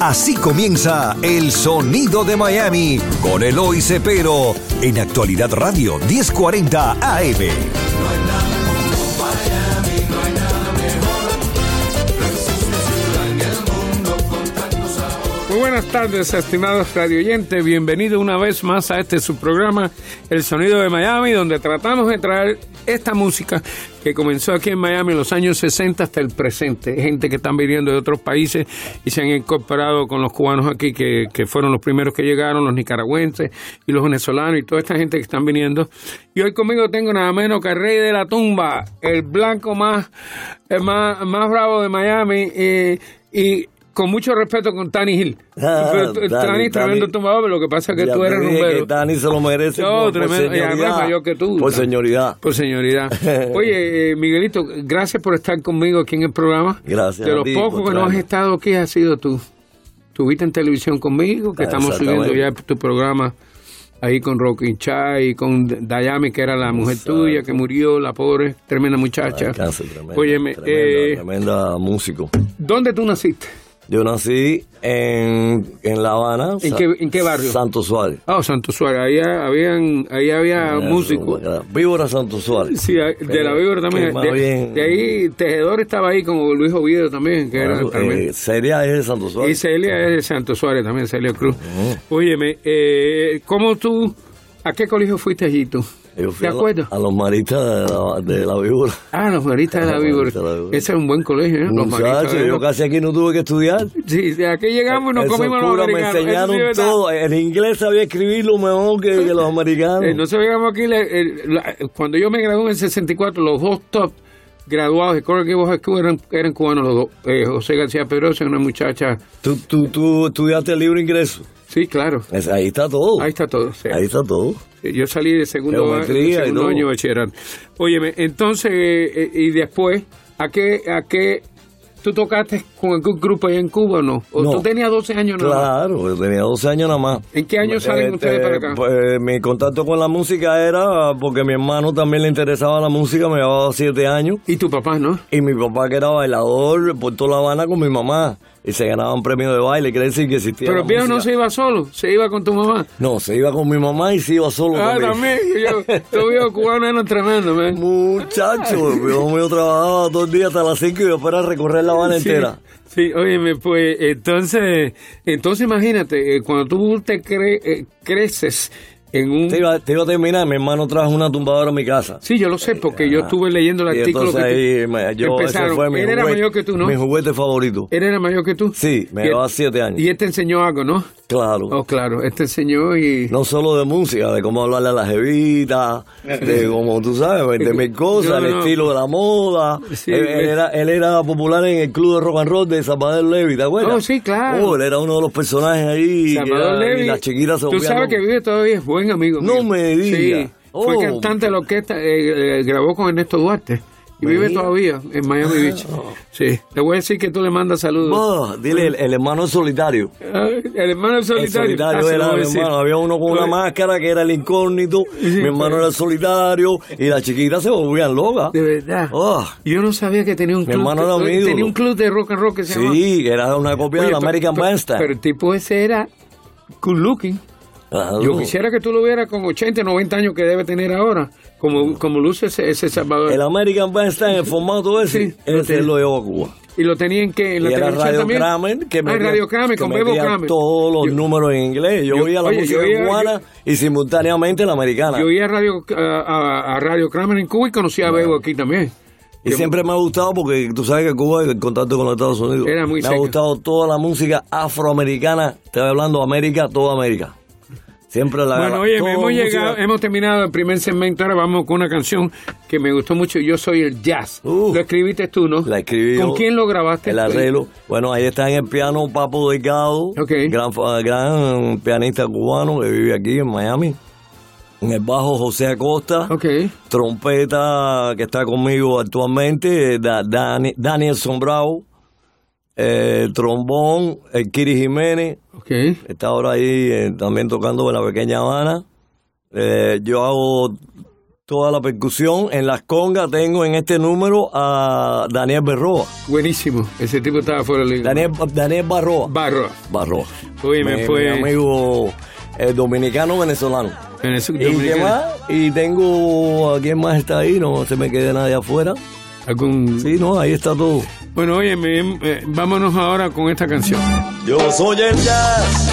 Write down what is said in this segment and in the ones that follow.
Así comienza El Sonido de Miami con Eloy Cepero en Actualidad Radio 1040 AM. Muy buenas tardes, estimados radioyentes. Bienvenido una vez más a este subprograma, El Sonido de Miami, donde tratamos de traer esta música que comenzó aquí en Miami en los años 60 hasta el presente. Gente que están viniendo de otros países y se han incorporado con los cubanos aquí, que, que fueron los primeros que llegaron, los nicaragüenses y los venezolanos y toda esta gente que están viniendo. Y hoy conmigo tengo nada menos que Rey de la Tumba, el blanco más, el más, más bravo de Miami. eh, y con mucho respeto con Tani Hill. Ah, Pero Tani, Tani es tremendo Tani. tumbador, lo que pasa es que Ya tú eres rumbero. que Dani se lo merece Yo, por, por tremendo, y además señoridad. mayor que tú. Por señoridad. Por señoridad. Oye, eh, Miguelito, gracias por estar conmigo aquí en el programa. Gracias De los pocos por que no has estado aquí has sido tú. Tuviste en televisión conmigo, que Ah, estamos subiendo ya tu programa ahí con Rocky Chai y con Dayami, que era la mujer Exacto. tuya, que murió, la pobre, tremenda muchacha. Cáncer, tremendo, eh, tremenda músico. ¿dónde tú naciste? Yo nací en, en La Habana. ¿En qué- en qué barrio? Santo Suárez. Ah, Santo Suárez, ahí, habían, ahí había músicos. Víbora Santo Suárez. Sí, de la Víbora también. Más De, bien- de ahí Tejedor estaba ahí como Luis Oviedo también, que era también. eh, Seria es de Santo y Suárez. Celia es de Santo Suárez también, Celia Cruz. Óyeme, eh, ¿cómo tú, a qué colegio fuiste tú? Yo fui ¿De a, lo- acuerdo? a los maristas de la, de la Víbora. Ah, los maristas de la Víbora. Ese es un buen colegio, ¿eh? Los maristas yo casi aquí no tuve que estudiar. Sí, de aquí llegamos y nos Esos comimos los me americanos. Sí enseñaron todo. En inglés sabía escribirlo mejor que, que los americanos. Eh, nosotros llegamos aquí, la- cuando yo me gradué en el 64, los dos top graduados de Coral Gables School eran, eran cubanos los dos. Eh, José García Pedrosa una muchacha. ¿Tú, tú, tú estudiaste el libro ingreso. Sí, claro. Es- ahí está todo. Ahí está todo. sí. Ahí está todo. Yo salí de segundo, de segundo año de bachillerato. Óyeme, entonces, eh, eh, y después, ¿a qué, ¿a qué tú tocaste con algún grupo allá en Cuba o no? ¿O No. tú tenías 12 años nada más? Claro, yo tenía 12 años nada más. ¿En qué año salen ustedes para acá? Pues mi contacto con la música era porque mi hermano también le interesaba la música, me llevaba 7 años. Y tu papá, ¿no? Y mi papá que era bailador por toda La Habana con mi mamá. Y se ganaban premios de baile, quiere decir que existía Pero el viejo no se iba solo, se iba con tu mamá. No, se iba con mi mamá y se iba solo Ah, conmigo. también. Yo, tu viejo cubano era tremendo, man. Muchacho, hijo mío trabajaba dos días hasta las 5 y después era recorrer La Habana Sí, entera. Sí, óyeme, pues entonces, entonces imagínate, eh, cuando tú te cre- eh, creces en un... Te iba, te iba a terminar, mi hermano trajo una tumbadora a mi casa. Sí, yo lo sé, porque yo estuve leyendo el Y artículo entonces que ahí, me- yo, empezaron. fue mi Él era juguete, mayor que tú, ¿no? Mi juguete favorito. Él era mayor que tú. Sí, me llevaba siete años. Y él te enseñó algo, ¿no? Claro. Oh, claro, él te enseñó y... No solo de música, de cómo hablarle a las jevitas, de cómo tú sabes, de mil cosas, No, el no. estilo de la moda. Sí, él, él era, él era popular en el club de rock and roll de Salvador Levy, ¿te acuerdas? Oh, sí, claro. Oh, él era uno de los personajes ahí. Salvador era- Levy, Y las chiquitas se tú sabes que vive todavía, es buen amigo No mío. me digas. Sí, fue Oh. cantante de la orquesta, eh, eh, grabó con Ernesto Duarte. Y vive todavía en Miami Beach. Sí, te voy a decir que tú le mandas saludos. Oh, dile, el, el hermano solitario. Ah, El hermano El solitario. solitario Ah, era mi hermano. Había uno con una Oye, máscara que era el incógnito. mi hermano era el solitario. Y las chiquitas se volvían locas. De verdad. Oh. Yo no sabía que tenía un Mi club. hermano era mi tenía un club de rock and roll que se llamaba. Sí, que era una copia Oye, del pero- American Bandstand. Pero el tipo ese era good looking. Yo quisiera que tú lo vieras con 80, 90 años que debe tener ahora. Como, como luce ese, ese Salvador. El American Bandstand, el formato ese, Sí, ese lo llevó a Cuba. y lo tenía en que en la televisión también. Kramer, que ah, metía, Radio Kramer, que con Bebo Kramer. todos los Yo- números en inglés. Yo, yo- oía la oye, música oía- cubana y simultáneamente la americana. Yo oía a Radio, a, Radio Kramer en Cuba y conocí a Bebo aquí también. Y siempre me ha gustado porque tú sabes que Cuba es el contacto con los Estados Unidos. Era muy me seca. ha gustado toda la música afroamericana. Estoy hablando América, toda América. Siempre la Bueno, oye, hemos llegado, hemos terminado el primer segmento, ahora vamos con una canción que me gustó mucho, Yo Soy el Jazz. Uh, lo escribiste tú, ¿no? La escribí ¿Con quién lo grabaste? El arreglo. Bueno, ahí está en el piano Papo Delgado, Ok. gran, gran pianista cubano que vive aquí en Miami. En el bajo José Acosta. Ok. Trompeta que está conmigo actualmente, Da- Dani- Daniel Sombrao. Eh, trombón, el Kiri Jiménez. Está ahora ahí eh, también tocando en la pequeña Habana. Eh, yo hago toda la percusión. En las congas tengo en este número a Daniel Berroa. Buenísimo. Ese tipo estaba fuera de liga. Daniel, Daniel Barroa. Barro. Barroa. Oye, me Mi- fue- mi amigo eh, dominicano venezolano. En ese ¿Y qué dominicano. más? Y tengo a quién más está ahí, no se me quede nadie afuera. Algún... Sí, no, ahí está todo. Bueno, oye, eh, vámonos ahora con esta canción. Yo soy el jazz,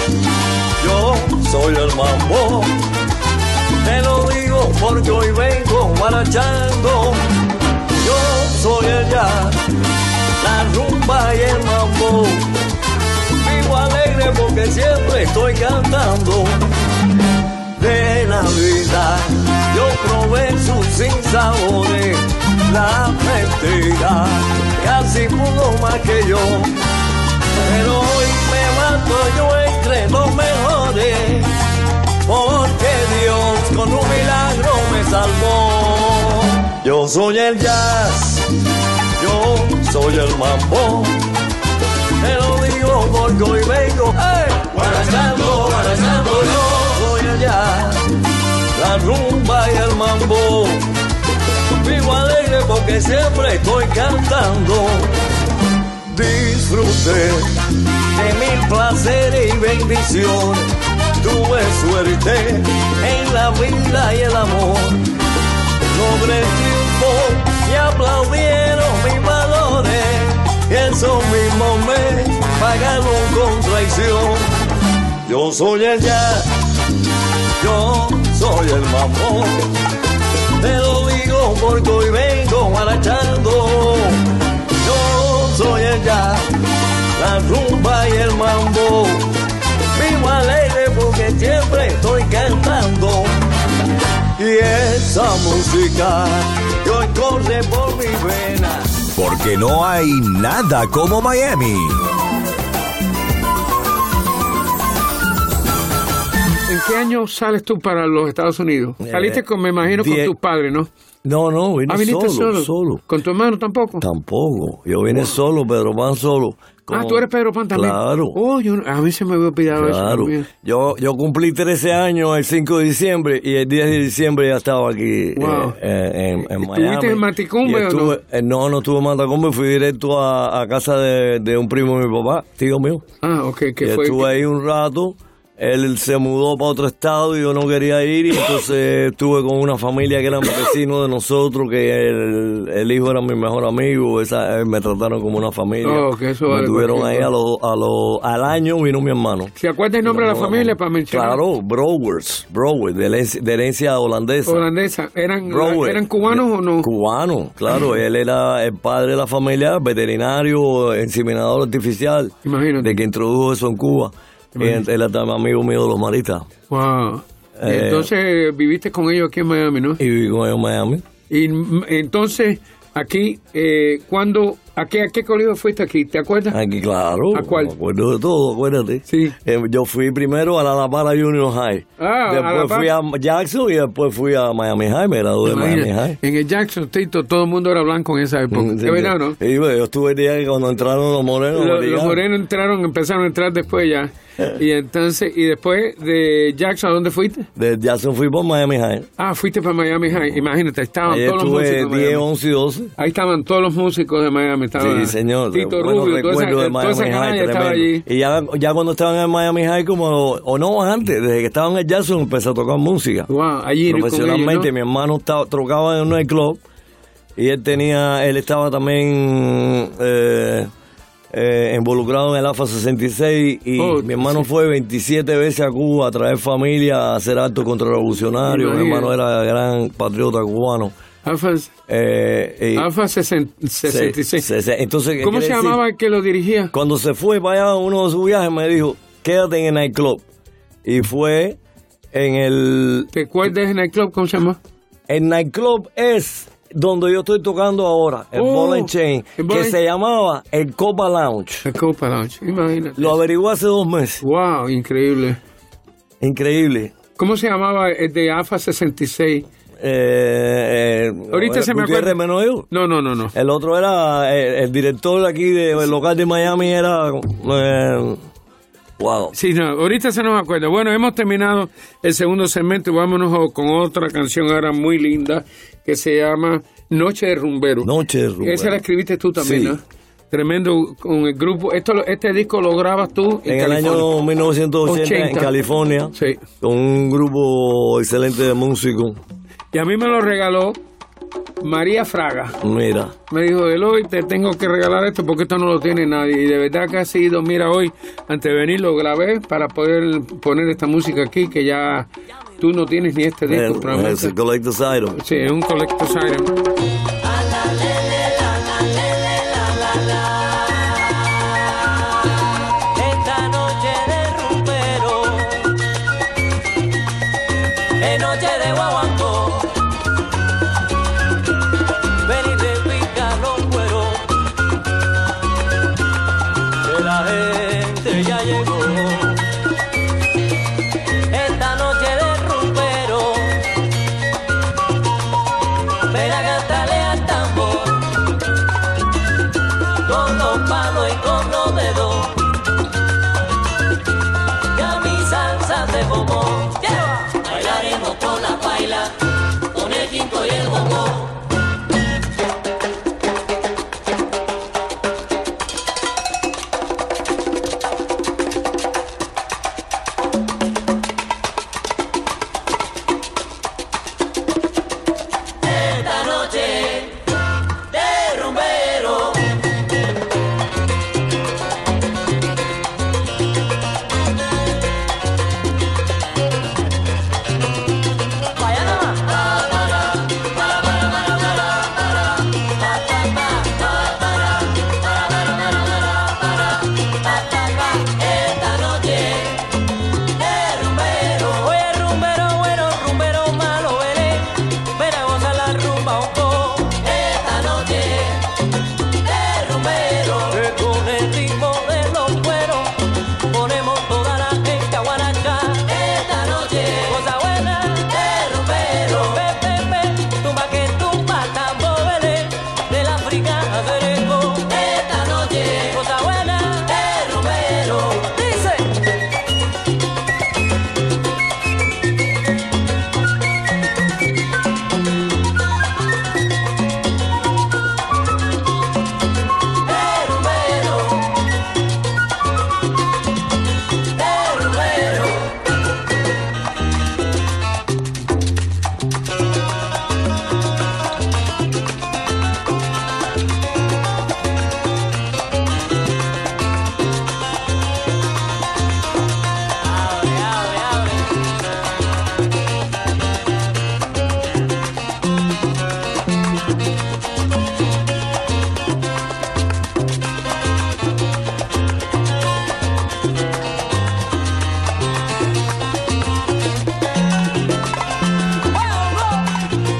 yo soy el mambo. Te lo digo porque hoy vengo marchando. Yo soy el jazz, la rumba y el mambo. Vivo alegre porque siempre estoy cantando. De la vida yo probé sus sinsabores. La mentira casi pudo más que yo. Pero hoy me mato yo entre los mejores, porque Dios con un milagro me salvó. Yo soy el jazz, yo soy el mambo. Te lo digo porque hoy vengo, ¡eh! Guarachando, guarachando, yo soy el jazz, la rumba y el mambo. Alegre porque siempre estoy cantando disfruté de mil placeres y bendiciones. Tuve suerte en la vida y el amor. Logré triunfo y aplaudieron mis valores. Y eso mismo me pagaron con traición. Yo soy el jazz, yo soy el mamón. Te lo porque hoy vengo marchando. Yo soy el jazz, la rumba y el mambo. Vivo alegre porque siempre estoy cantando. Y esa música que hoy corre por mi vena. Porque no hay nada como Miami. ¿En qué año sales tú para los Estados Unidos? Eh, Saliste con, me imagino, con tus padres, ¿no? No, no, vine Ah, viniste solo, solo. solo. ¿Con tu hermano tampoco? Tampoco. Yo vine solo, Pedro Pan solo. Ah, tú eres Pedro Pan también. Claro. Oh, yo, a mí se me había olvidado eso Claro. Yo, yo cumplí 13 años el 5 de diciembre y el 10 de diciembre ya estaba aquí Wow. eh, eh, en, en ¿Estuviste Miami. en Matecumbe Y o no? eh, no? no, estuve en Matacumbe, fui directo a, a casa de, de un primo de mi papá, tío mío. Ah, ok, que fue... estuve ahí un rato. Él se mudó para otro estado y yo no quería ir y entonces estuve con una familia que eran vecinos de nosotros, que el, el hijo era mi mejor amigo, esa, eh, me trataron como una familia. Oh, que eso me vale tuvieron ahí a lo, a lo, al año vino mi hermano. ¿Se acuerda el nombre de la familia para mencionar? Claro, Browers, Browers, de, herencia- de herencia holandesa. Holandesa. ¿Eran, Browers. ¿Eran cubanos o no? Cubano, claro. Él era el padre de la familia, veterinario, inseminador artificial. Imagínate. De que introdujo eso en Cuba. Él él era amigo mío de los maristas. Wow. Eh, entonces viviste con ellos aquí en Miami, ¿no? Y viví con ellos en Miami. Y mm, entonces, aquí, eh, ¿cuándo, a qué, a qué colegio fuiste aquí? ¿Te acuerdas? Aquí, claro. ¿A cuál? Me acuerdo de todo, acuérdate. Sí. Eh, yo fui primero a la La Para Junior High. Ah, después fui a Jackson y después fui a Miami High. Me gradué de Miami High. en el Jackson Tito todo el mundo era blanco en esa época. Mm, ¿Es sí, verdad, yo- no? y, bueno, yo estuve el día que cuando entraron los morenos. Los, los morenos entraron, empezaron a entrar después ya. Y entonces, y después de Jackson, ¿a dónde fuiste? De Jackson fui por Miami High. Ah, fuiste para Miami High. Imagínate, estaban todos los músicos. estuve de 10, Miami. 11 y 12. Ahí estaban todos los músicos de Miami. Estaba Sí, señor. Tito Rubio, toda esa, de esa Miami High, estaba allí. Y ya, ya cuando estaban en Miami High, como, o no antes, desde que estaban en Jackson, empecé a tocar música. Wow, allí Profesionalmente, ellos, mi hermano estaba, tocaba en un nightclub y él tenía, él estaba también eh, eh, involucrado en el AFA 66 y Oh, mi hermano sí. fue 27 veces a Cuba a traer familia, a hacer actos contrarrevolucionarios. Mi hermano era gran patriota cubano. ¿no? Alfa, Eh, y- Alfa 66. se- se- se- entonces, ¿qué ¿Cómo se llamaba el que lo dirigía? Cuando se fue para allá uno de sus viajes me dijo, quédate en el nightclub. Y fue en el... ¿Te acuerdas en el club? ¿Cómo se llama? El nightclub es donde yo estoy tocando ahora, el Oh, Ball and Chain, que se llamaba el Copa Lounge. El Copa Lounge. Imagínate. Lo averigué hace dos meses. Wow, increíble. Increíble. ¿Cómo se llamaba el de AFA 66? Eh, eh, Ahorita se me acuerda. Menoyo. No, no, no, no. El otro era, eh, el, director de aquí, del local de Miami, era... eh, wow. Sí, no, ahorita se nos acuerda. Bueno, hemos terminado el segundo segmento y vámonos con otra canción ahora muy linda que se llama Noche de Rumbero. Noche de Rumbero. Esa la escribiste tú también, Sí. ¿no? Tremendo con el grupo. Esto, este disco lo grabas tú en, En el año 1980 en 80. California, Sí. con un grupo excelente de músicos. Y a mí me lo regaló María Fraga. Mira, Me dijo, Eloy, te tengo que regalar esto porque esto no lo tiene nadie. Y de verdad que ha sido, mira, hoy, antes de venir, lo grabé para poder poner esta música aquí, que ya tú no tienes ni este disco. probablemente. el Collector's Item. Sí, es un collector's item.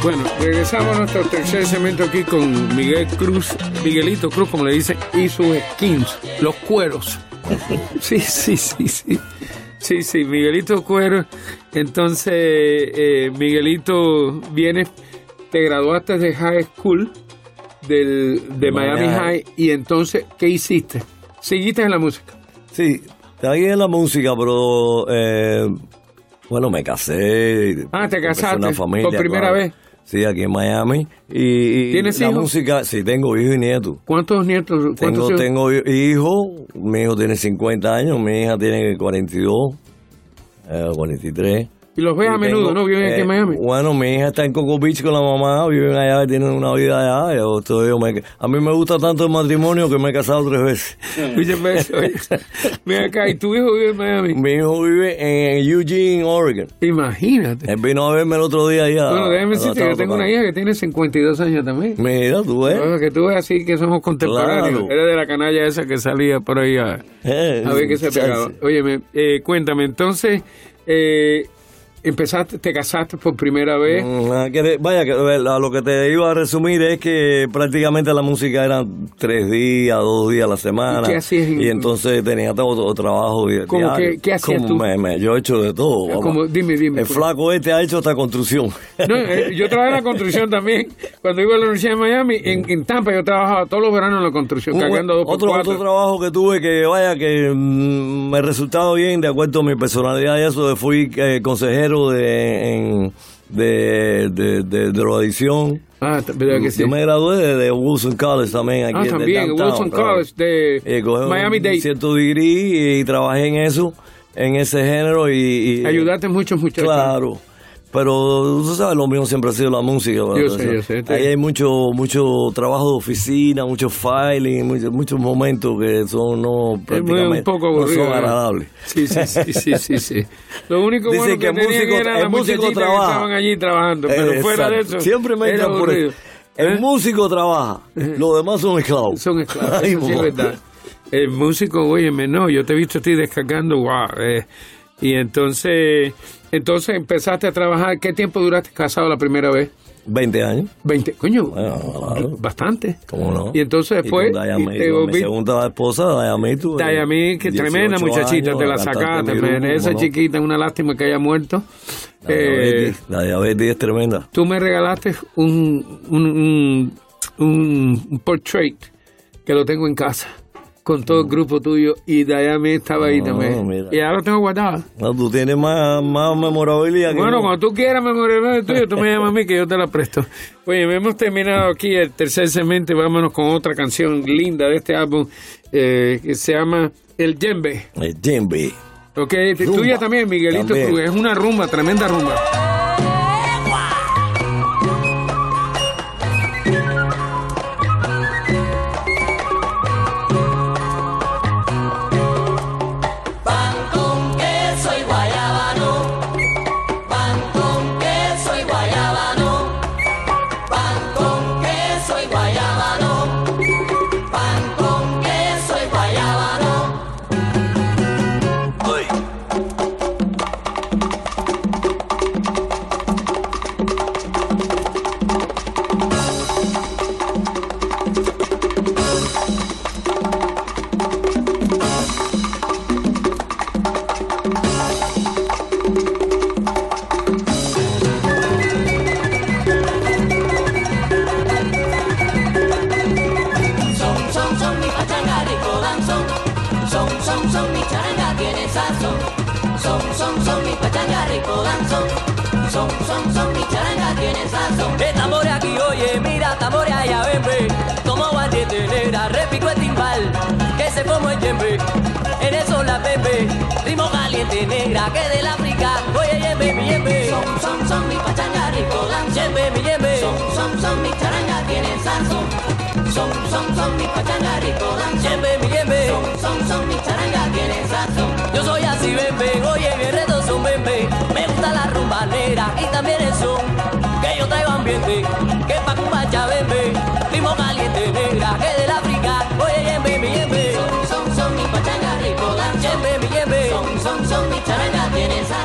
Bueno, regresamos a nuestro tercer segmento aquí con Miguel Cruz, Miguelito Cruz, como le dicen, y sus skins, los cueros. Sí, sí, sí, sí. Sí, sí, Miguelito Cuero. Entonces, eh, Miguelito, viene, te graduaste de high school del, de Miami. High, y entonces, ¿qué hiciste? ¿Seguiste en la música? sí, ahí en la música, pero eh, bueno, me casé. Ah, te casaste una familia, por primera claro. vez. Sí, aquí en Miami. Y, y ¿Tienes la hijos? música, sí, tengo hijos y nietos. ¿Cuántos nietos? ¿Cuántos Tengo, hijos? tengo hijos, mi hijo tiene 50 años, mi hija tiene 42, eh, 43. Y los ves a menudo, tengo, ¿no? Viven aquí eh, en Miami. Bueno, mi hija está en Coco Beach con la mamá, viven allá, tienen una vida allá. Yo me- a mí me gusta tanto el matrimonio que me he casado tres veces. Muchas veces, oye. Ven acá, ¿y tu hijo vive en Miami? Mi hijo vive en Eugene, Oregon. Imagínate. Él vino a verme el otro día allá. Bueno, déjame decirte que yo tengo una hija que tiene 52 años también. Mira, tú ves. Bueno, que tú ves así que somos contemporáneos. Claro. Era de la canalla esa que salía por ahí a, Eh, a ver qué se pegaba. Óyeme, eh, cuéntame, entonces, eh, empezaste, te casaste por primera vez. Mm, ah, Vaya, a lo que te iba a resumir es que prácticamente la música eran tres días, dos días a la semana. ¿Y qué hacías Y entonces tenía todo, trabajo. di- ¿Cómo diario. que- qué hacías Como tú? me- me- yo he hecho de todo. Como- dime, dime, El pues. flaco este ha hecho hasta construcción. No, eh, yo trabajé en la construcción también. Cuando iba a la Universidad de Miami, en, en Tampa, yo trabajaba todos los veranos en la construcción, cargando dos otro, otro trabajo que tuve que, vaya, que mm, me resultaba bien de acuerdo a mi personalidad y eso, de fui eh, consejero de, en- de, de, de drogadicción. Ah, t- ¿verdad que sí? Yo me gradué de, Wilson College también. Aquí Ah, también, downtown, Wilson. College de Eh, Miami Dade. cierto degree y trabajé en eso, en ese género y... y Ayudaste muchos muchachos. Claro. Pero tú sabes, lo mío siempre ha sido la música. Yo sé, yo sé. Ahí hay mucho mucho trabajo de oficina, mucho filing, muchos muchos momentos que son no prácticamente un poco no son agradables. Sí, sí, sí, sí, sí, sí. Lo único Dice bueno que, que el tenían músico- era las muchachitas que estaban allí trabajando, pero fuera de eso Siempre me echan por eso. El ¿Eh? músico trabaja, los demás son esclavos. Son esclavos, Ay, sí es verdad. El músico, óyeme, no, yo te he visto a ti descargando, wow. eh, y entonces, entonces empezaste a trabajar. ¿Qué tiempo duraste casado la primera vez? 20 años. 20, coño, Bueno, claro. bastante. ¿Cómo no? Y entonces después, con mi segunda esposa, Dayami, tuve Dayami, que 18 tremenda muchachita, años, te la sacaste, grupo, esa ¿cómo no? chiquita, una lástima que haya muerto. La Eh, diabetes, la diabetes es tremenda. tú me regalaste un, un, un- un portrait que lo tengo en casa con todo el grupo tuyo y Dayami estaba ahí también. mira. Y ahora lo tengo guardado. No, tú tienes más, más memorabilidad que Bueno, cuando tú quieras memoria tuyo, tú me llamas a mí que yo te la presto. Oye, hemos terminado aquí el tercer segmento y vámonos con otra canción linda de este álbum eh, que se llama El Yembe. El djembe. Ok, Rumba. tuya también, Miguelito También. Cruz. Es una rumba, tremenda rumba.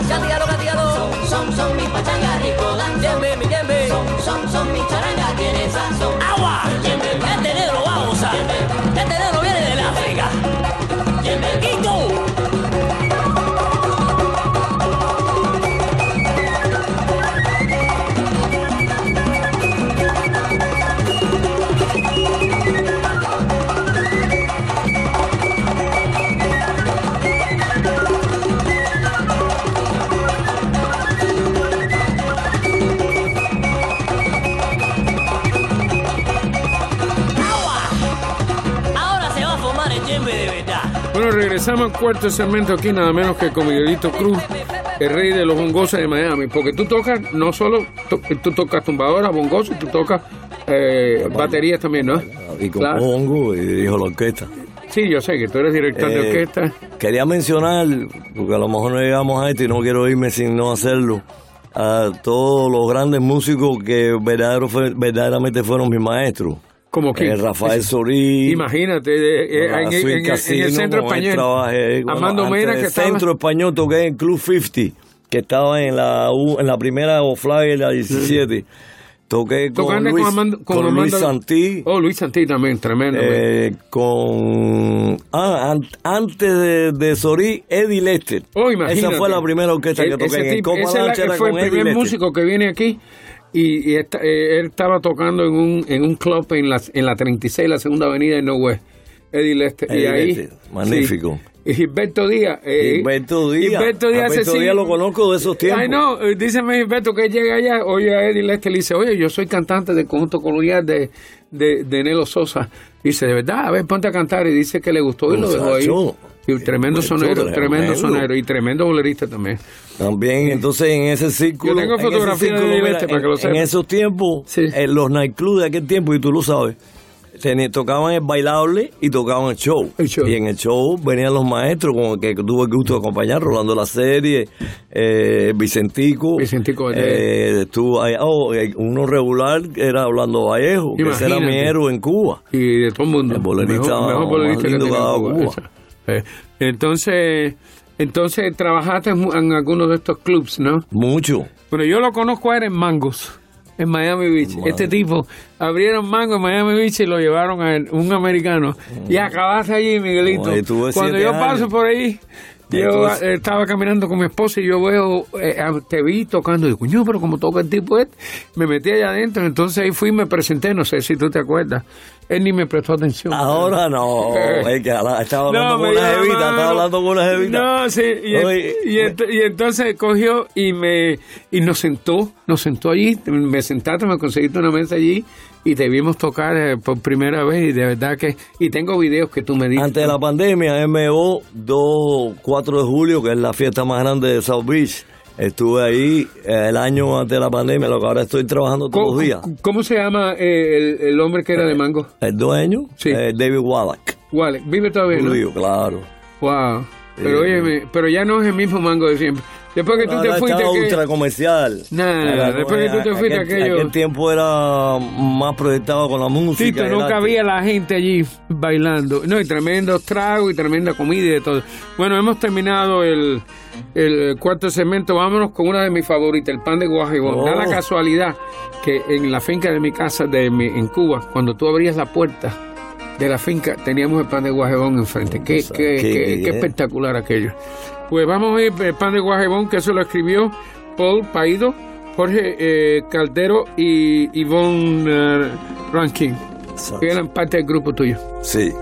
Catigalo, catigalo. Son, son, son, mi pachanga rico danzón. Yembe, mi yembe. Son, son, son, mi charanga tiene sazón. ¡Agua! Este negro va a gozar. Este negro viene del África. ¿Y tú? Regresamos al cuarto segmento aquí, nada menos que con Miguelito Cruz, el rey de los bongos de Miami. Porque tú tocas, no solo, to- tú tocas tumbadora, bongos, tú tocas eh, baterías también, ¿no? Y con Claro. Pongo y dijo la orquesta. Sí, yo sé que tú eres director de Eh, orquesta. Quería mencionar, porque a lo mejor no llegamos a esto y no quiero irme sin no hacerlo, a todos los grandes músicos que verdaderamente fueron mis maestros. Como que Eh, Rafael Sorí. Imagínate, eh, eh, en, en- Sweet en- Casino, el centro español. trabajé, bueno, Amando Mena, que estaba. Centro Español toqué en Club 50. que estaba en la U- en la primera O'Fly, la 17. Toqué con Tocando Luis, con, Amando- con con Luis Amando- Santí, Oh, Luis Santí también, tremendo. eh, con... Ah, an- antes de, de Sorí, Eddie Lester. Oh, imagínate. Esa fue la primera orquesta que E- toqué ese en el tipo- Copa ese era fue el primer Lester. músico que viene aquí y, y esta- eh, él estaba tocando en un, en un club en la, en la 36, la segunda avenida de No West. Eddie Lester. y Eddie ahí, Lester, magnífico. sí. Y Gilberto Díaz. eh, Gilberto Díaz. Gilberto Díaz, Gilberto lo conozco de esos tiempos. Ay, no, eh, díceme Gilberto que llega allá, oye a Eddie Lester, le dice, oye, yo soy cantante del conjunto colonial de, de, de Nelo Sosa. Dice, de verdad, a ver, ponte a cantar. Y dice que le gustó y lo dejó ahí. Y tremendo sonero, tremendo tremendo. sonero y tremendo bolerista también. También, entonces en ese círculo. Yo tengo en ese fotografía de mira, Lester, para que lo en, sepa. en esos tiempos, Sí. en los nightclubs de aquel tiempo, y tú lo sabes, tocaban el bailable y tocaban el show. El show. Y en el show venían los maestros, como que tuve el gusto de acompañar, Rolando la serie, eh, Vicentico. Vicentico eh, estuvo ahí, oh, eh, uno regular era Orlando Vallejo, que ese era mi héroe en Cuba. y de todo el mundo. El bolerista mejor, mejor bolerista que Cuba, Cuba. Eh, entonces, entonces trabajaste en, en algunos de estos clubs, ¿no? Mucho. Bueno, yo lo conozco a él en Mangos, en Miami Beach. Este tipo abrieron Mango en Miami Beach y lo llevaron a un americano. Y acabaste allí, Miguelito. Cuando yo años. paso por ahí. Yo estaba caminando con mi esposa y yo veo, eh, te vi tocando, y digo, coño, pero como toca el tipo este, me metí allá adentro, entonces ahí fui y me presenté, no sé si tú te acuerdas, él ni me prestó atención. Ahora no, Eh. es que estaba hablando No, con una jevita, estaba hablando con una jevita. No, sí, y, Oye, y ent- y entonces cogió y me y nos sentó, nos sentó allí, me sentaste, me conseguiste una mesa allí y te vimos tocar eh, por primera vez y de verdad que y tengo videos que tú me diste. Antes de la pandemia, MO 2, 4 de julio, que es la fiesta más grande de South Beach, estuve ahí eh, el año antes de la pandemia, lo que ahora estoy trabajando todos ¿Cómo, los días. cómo se llama eh, el, el hombre que era de Mango? El dueño, Sí. eh, David Wallach, Wale, vive todavía, ¿no? judío, claro. Wow. Pero Eh, óyeme, pero ya no es el mismo Mango de siempre. Después que tú te fuiste que- ultra comercial. Ahora, después que tú te fuiste, aquel, aquello- aquel tiempo era más proyectado con la música. Tito, no cabía la gente allí bailando. No, y tremendos tragos y tremenda comida y de todo. Bueno, hemos terminado el, el cuarto segmento. Vámonos con una de mis favoritas, el pan de guajibón. Oh. Da la casualidad que en la finca de mi casa de mi- en Cuba, cuando tú abrías la puerta de la finca, teníamos el pan de guajibón enfrente. Qué, sea, qué- qué qué- espectacular aquello. Pues vamos a ir el pan de guajibón, que eso lo escribió Paul Paido, Jorge eh, Caldero y Yvonne eh, Rankin que eran parte del grupo tuyo. Sí.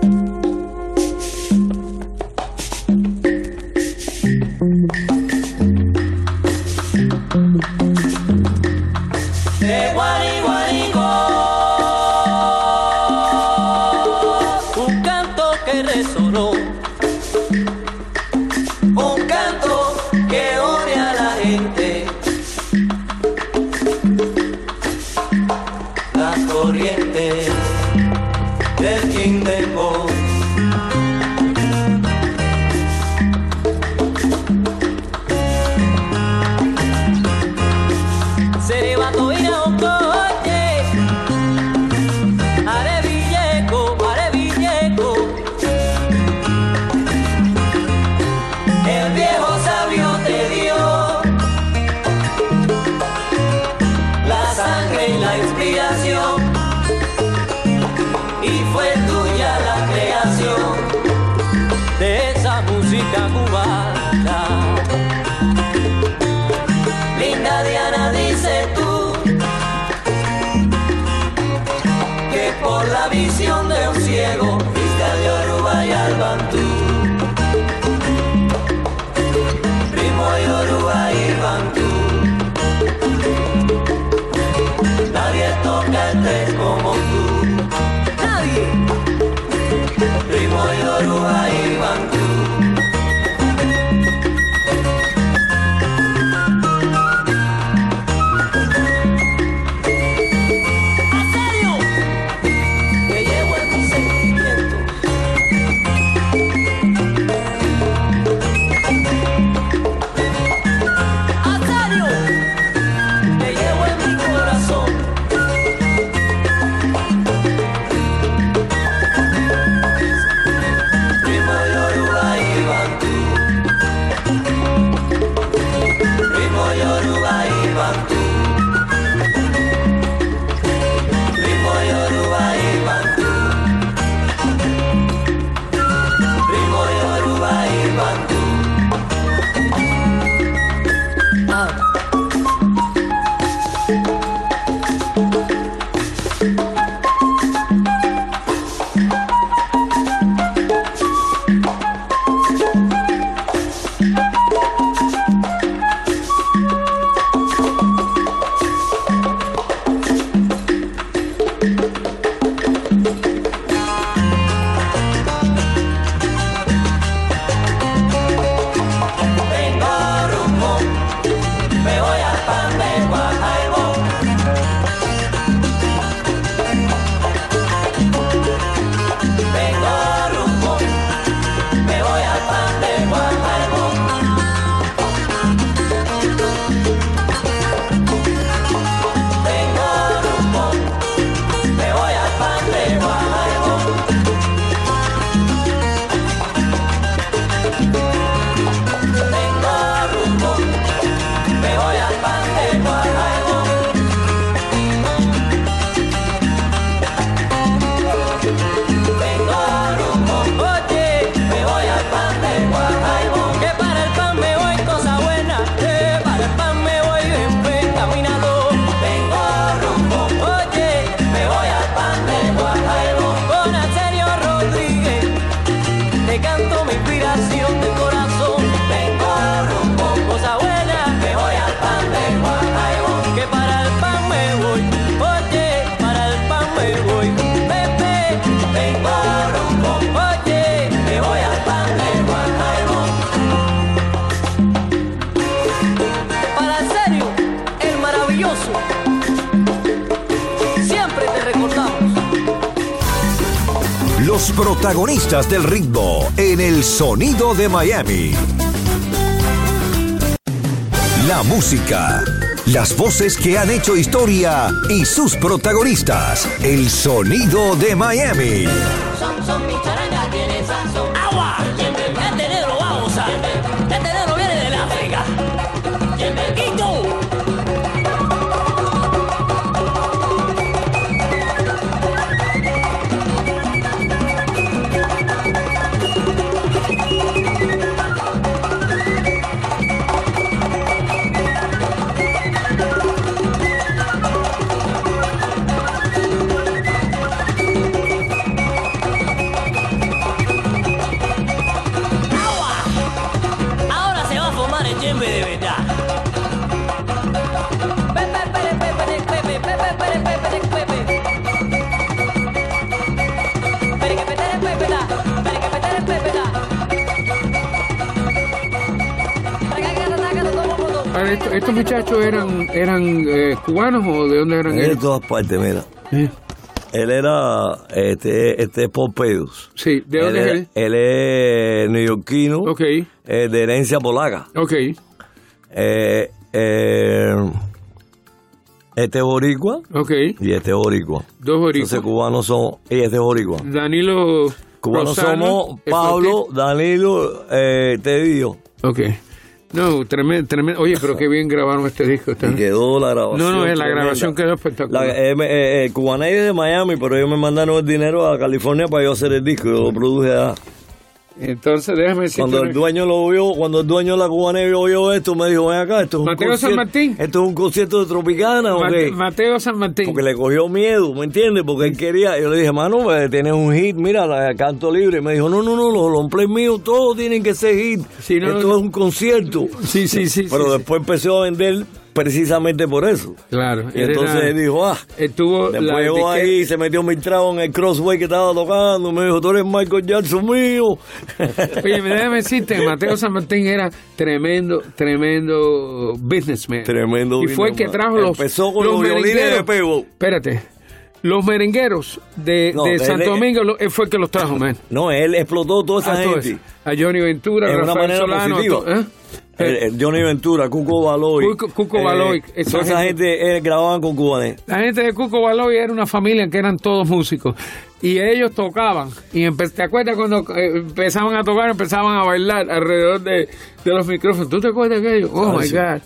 Los protagonistas del ritmo en el sonido de Miami. La música, las voces que han hecho historia y sus protagonistas. El sonido de Miami. ¿Estos muchachos eran, eran eh, cubanos o de dónde eran de todas partes, mira. Él era, este, este es Pompeus. Sí, ¿de él, dónde es él? él es neoyorquino, Ok, eh, de herencia polaca. ok. Eh, eh, este es boricua Ok, y este es boricua. dos Entonces boricuas. cubanos son, y este es boricua. Danilo Cubanos Rosano, somos Pablo, Danilo, eh, Tedillo. Ok. No, tremendo, tremendo. Oye, pero qué bien grabaron este disco. Y quedó la grabación. No, no, la grabación quedó espectacular. La, eh, eh, eh, es de Miami, pero ellos me mandaron el dinero a California para yo hacer el disco. Yo lo produje allá. Entonces, déjame decirte... Cuando el dueño lo vio, cuando el dueño de la Cubanay oyó esto, me dijo, ven acá, esto es un Mateo San concierto- Martín. Esto es un concierto de Tropicana, ¿o qué? Mateo San Martín. Porque le cogió miedo, ¿me entiendes? Porque él quería, yo le dije, mano, pues, tienes un hit, mira, la canto libre. Y me dijo, no, no, no, los long play míos todos tienen que ser hit. Sí, no, Esto no. es un concierto. Sí, sí, sí. Pero sí, sí. después empezó a vender precisamente por eso. Claro. Y entonces era- él dijo, ah, él tuvo Después llegó ahí y se metió mil tragos en el crossway que estaba tocando. Me dijo, tú eres Michael Jackson mío. Oye, déjame decirte Mateo San Martín era tremendo, tremendo businessman. Tremendo Y fue el que trajo los. Empezó con los violines merengueros. de pebo. Espérate. Los merengueros de, No, de Santo Domingo lo- él fue el que los trajo, man. No, él explotó toda esa A, gente. a Johnny Ventura, En una Rafael manera Solano. a ¿eh? El- el Johnny Ventura, Cuco Baloy. Cuco- Cuco Baloy, esa Toda esa gente- gente eh, grababan con cubanes. La gente de Cuco Baloy era una familia que eran todos músicos. Y ellos tocaban. Y ¿te acuerdas cuando eh, empezaban a tocar, empezaban a bailar alrededor de, de los micrófonos? ¿Tú te acuerdas de aquello? Oh Ah, my sí. God.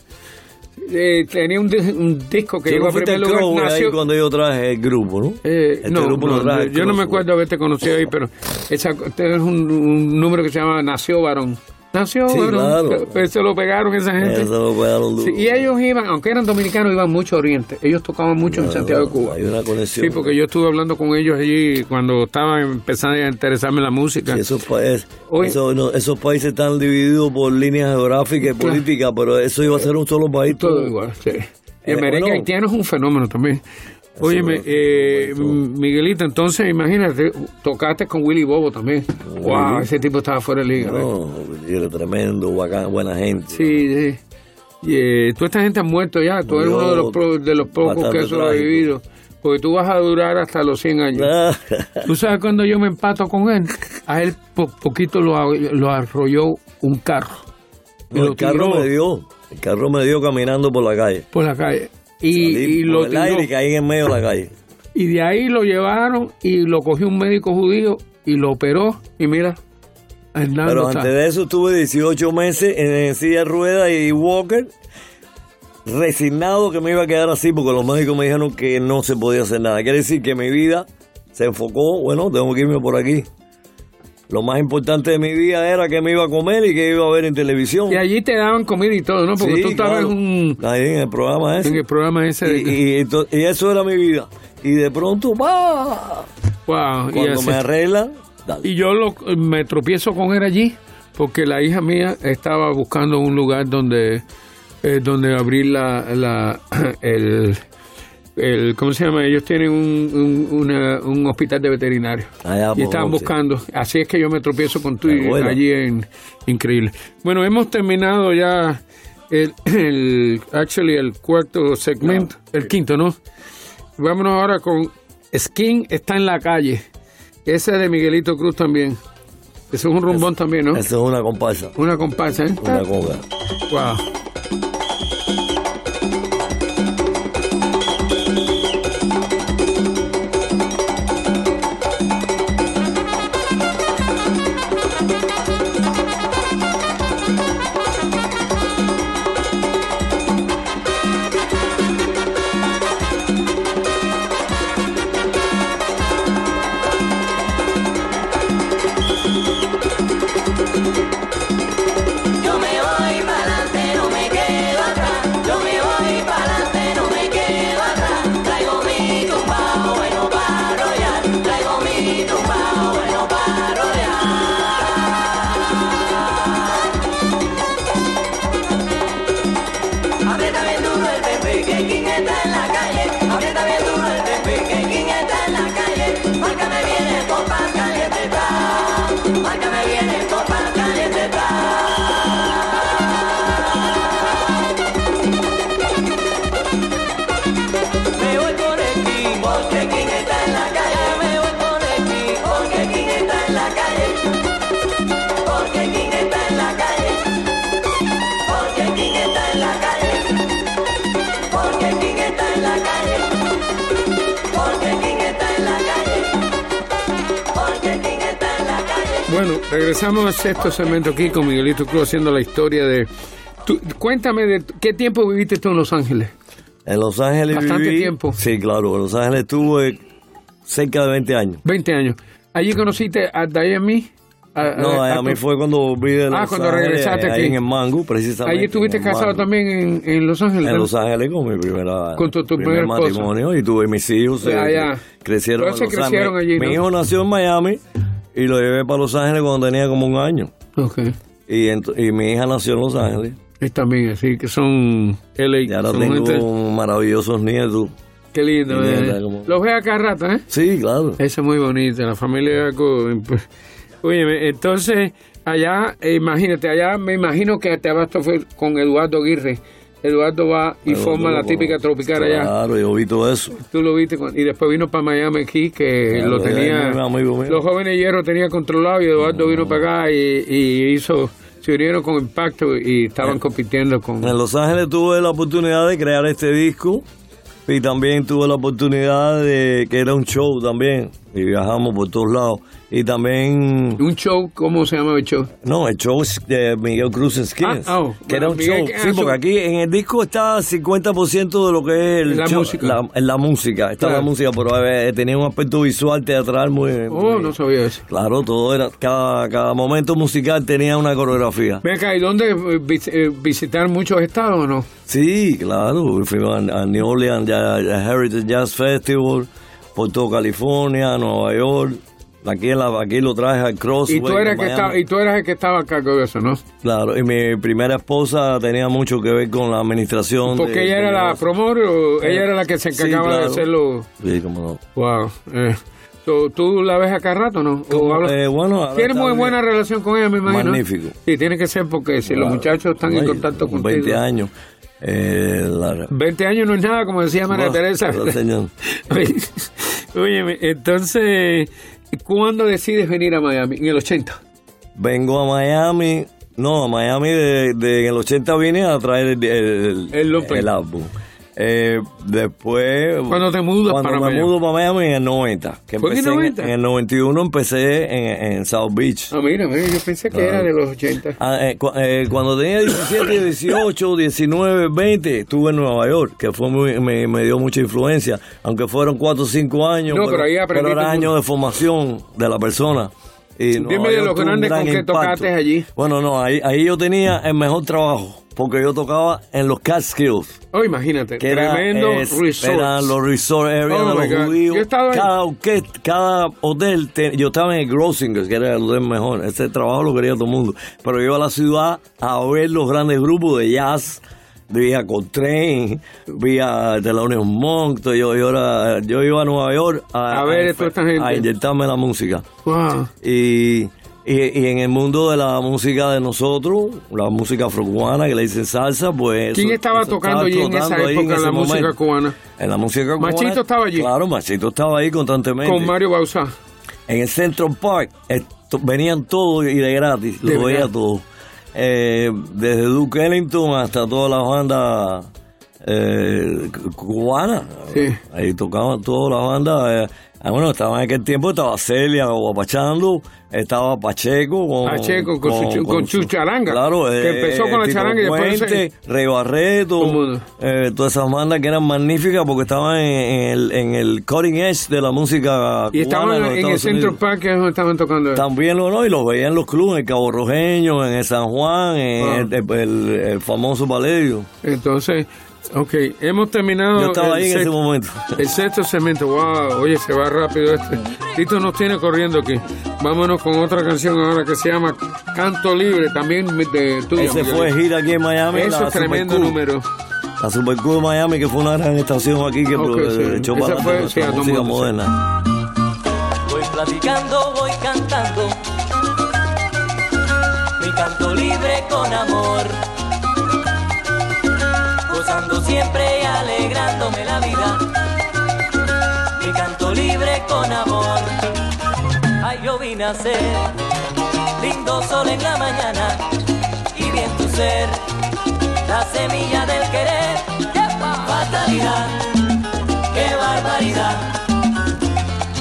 Eh, tenía un, un disco que llegó no a primer lugar. Crow ahí nació- cuando yo traje el grupo, ¿no? eh, Este no, grupo no, lo traje yo, no me acuerdo haberte conocido ahí, pero esa, este es un, un número que se llama Nació Varón. Nació Sí, claro. Eso lo pegaron esa gente. Eso Sí, y ellos iban, aunque eran dominicanos, iban mucho a Oriente. Ellos tocaban mucho en Santiago de Cuba. Hay una conexión. Sí, porque yo estuve hablando con ellos allí cuando estaba empezando a interesarme en la música. Sí, esos, países, Oye. eso- no, esos países están divididos por líneas geográficas y Claro. políticas, pero eso iba a ser un solo país. Todo igual, sí. Y el Eh, bueno. haitiano es un fenómeno también. Óyeme, eh. Miguelito, entonces imagínate, tocaste con Willy Bobo también. Wow, ese tipo estaba fuera de liga. No, era tremendo, bacán, buena gente. Sí, sí. Y, eh, toda esta gente ha muerto ya, tú eres uno de los, pro- de los pocos que ha sobrevivido. Porque tú vas a durar hasta los 100 años. ¿Tú sabes cuando yo me empato con él? A él po- poquito lo, lo arrolló un carro. No, el carro tiró me dio, el carro me dio caminando por la calle. por la calle. Y, Salí y por lo el tiró. aire y caí en medio de la calle. Y de ahí lo llevaron y lo cogió un médico judío y lo operó. Y mira, Hernando Pero antes de eso estuve 18 meses en, en silla de ruedas y walker, resignado que me iba a quedar así porque los médicos me dijeron que no se podía hacer nada. Quiere decir que mi vida se enfocó, bueno, tengo que irme por aquí. Lo más importante de mi vida era que me iba a comer y que iba a ver en televisión. Y allí te daban comida y todo, ¿no? Porque Sí, tú estabas claro. en, un- Ahí en el programa ese. en el programa ese. de- Y, y- y to- y eso era mi vida. Y de pronto, ¡bah! wow, y Cuando así- me arreglan, dale. Y yo lo, me tropiezo con él allí porque la hija mía estaba buscando un lugar donde eh, donde abrir la, la el, el ¿cómo se llama? Ellos tienen un, un, una- un hospital de veterinario Allá y por estaban buscando. Así es que yo me tropiezo con tú Ah, bueno. allí en increíble. Bueno, hemos terminado ya el, el actually el cuarto segmento, el quinto, ¿no? Vámonos ahora con Skin está en la calle. Ese de Miguelito Cruz también. Ese es un rumbón también, ¿no? Eso es una comparsa. Una comparsa, ¿eh? Una conga. Wow. Sexto segmento aquí con Miguelito Cruz haciendo la historia de... Tú- cuéntame, de ¿qué tiempo viviste tú en Los Ángeles? En Los Ángeles Bastante viví- tiempo. Sí, claro. En Los Ángeles estuve cerca de 20 años. 20 años. ¿Allí conociste a Diane A, No, a, mí fue cuando vi de Los Ah, cuando Ángeles, regresaste ahí aquí. en el Mango, precisamente. Allí estuviste casado Mango. también en, en Los Ángeles. En. Los Ángeles con mi primera Con tu- tu primer matrimonio y tuve mis hijos. Ya, eh, ya. Crecieron Todos en se Los crecieron Ángeles. allí, ¿no? Mi hijo nació en Miami y lo llevé para Los Ángeles cuando tenía como un año. Ok. Y, y mi hija nació en Los Ángeles. Es también así, que son LA. Y ahora tengo maravillosos nietos. Qué lindo. Eh. como- Los ve a cada rato, ¿eh? Sí, claro. Esa es muy bonita, la familia. Oye, entonces, allá, eh, imagínate, allá me imagino que te abasto fue con Eduardo Aguirre. Eduardo va y forma la típica tropical allá. Claro, yo vi todo eso. Tú lo viste cuando- y después vino para Miami aquí que Claro, lo tenía amigo mío. los jóvenes hierro tenía controlado y Eduardo vino para acá y, y hizo se unieron con impacto y estaban compitiendo con En Los Ángeles tuve la oportunidad de crear este disco y también tuve la oportunidad de que era un show también y viajamos por todos lados y también un show ¿cómo se llama el show? no el show de Miguel Cruz Skins Ah, oh, que era un Miguel- show ah, sí porque show. aquí en el disco está 50% de lo que es el La show, música. la, la música está Claro. la música pero eh, tenía un aspecto visual teatral muy, Oh, muy- no sabía eso. claro todo era cada, cada momento musical tenía una coreografía Ven acá, ¿y dónde eh, vis- eh, visitar muchos estados o no? Sí, claro. Fuimos a, New Orleans, ya, a Heritage Jazz Festival, por todo California, Nueva York. Aquí, en la- aquí lo traje al Crossway. Y tú, eras en que estaba, y tú eras el que estaba a cargo de eso, ¿no? Claro, y mi primera esposa tenía mucho que ver con la administración. Porque de- ella era la promotor ella era la que se Sí, encargaba de hacerlo. Sí, cómo no. Wow. Eh. ¿Tú la ves acá rato no? ¿O eh, bueno, Tienes muy buena relación con ella, me imagino. Magnífico. Sí, tiene que ser porque si los muchachos están en contacto con contigo. 20 años. Eh, la- 20 años no es nada, como decía María Teresa. señor. Oye, entonces, ¿cuándo decides venir a Miami? En el 80. Vengo a Miami. No, a Miami de, de- en el 80 vine a traer el, el álbum. Eh, después. ¿Cuándo te mudas cuando para me Miami? mudo para Miami en el 90. Que ¿Fue en el empecé 90? En, el 91 empecé en, en South Beach. Ah, mira, mira, yo pensé que era de los 80. Ah, eh, cu- eh, cuando tenía 17, 18, 19, 20, estuve en Nueva York, que fue muy, me, me dio mucha influencia, aunque fueron 4 o 5 años, No, pero ahí aprendiste era mucho. años de formación de la persona. Y Dime de los grandes gran con que tocaste allí. Bueno, no, ahí, ahí yo tenía el mejor trabajo, porque yo tocaba en los Catskills. Oh, imagínate, Que era, tremendo es- resort. eran los resort areas Oh, de my los judíos. Cada, orquesta, cada hotel, te- yo estaba en el Grossinger's, que era el hotel mejor. Ese trabajo lo quería todo el mundo. Pero yo iba a la ciudad a ver los grandes grupos de jazz. Vi a Coltrane, vi a Thelonious Monk. Yo, yo, era- yo iba a Nueva York a, A ver a inyectarme la música. Wow. Y, y, y en el mundo de la música de nosotros, la música afrocubana que le dicen salsa, pues... ¿Quién eso- estaba eso tocando allí en esa época en la música cubana? En la música cubana. Machito estaba allí. Claro, Machito estaba ahí constantemente. Con Mario Bauzá. en el Central Park venían todos y de gratis, lo veía todo. Eh, desde Duke Ellington hasta todas las bandas eh, cu- cubanas. Sí. Ahí tocaban todas las bandas. eh, bueno, estaba en aquel tiempo, estaba Celia guapachando, estaba Pacheco con, Pacheco con su chu- con su charanga, Claro, que eh, empezó con la charanga y después se- Puente, Rey Barreto, eh, todas esas bandas que eran magníficas porque estaban en, en el, en el cutting edge de la música Y estaban cubana los en el Estados Central Unidos. Park, que es donde estaban tocando. También lo no, y los veían en los clubes, en el Cabo Rojeño, en el San Juan, en Ah. el, el- el famoso Valerio. Entonces, ok, hemos terminado. Yo estaba el ahí en ese sexto- momento. El sexto segmento, wow, oye, se va rápido este. Tito nos tiene corriendo aquí. Vámonos con otra canción ahora que se llama Canto Libre, también de tuya. Ese fue gira aquí en Miami. Eso la es tremendo número. La Super Q de Miami, que fue una gran estación aquí que Ok, pro- sí. echó Esa para fue, adelante sí, a nuestra todo música mundo, sí. moderna. Voy platicando, voy cantando. Mi canto libre con amor. Siempre alegrándome la vida. Mi canto libre con amor. Ay, yo vine a ser lindo sol en la mañana y bien tu ser. La semilla del querer. Fatalidad, qué barbaridad.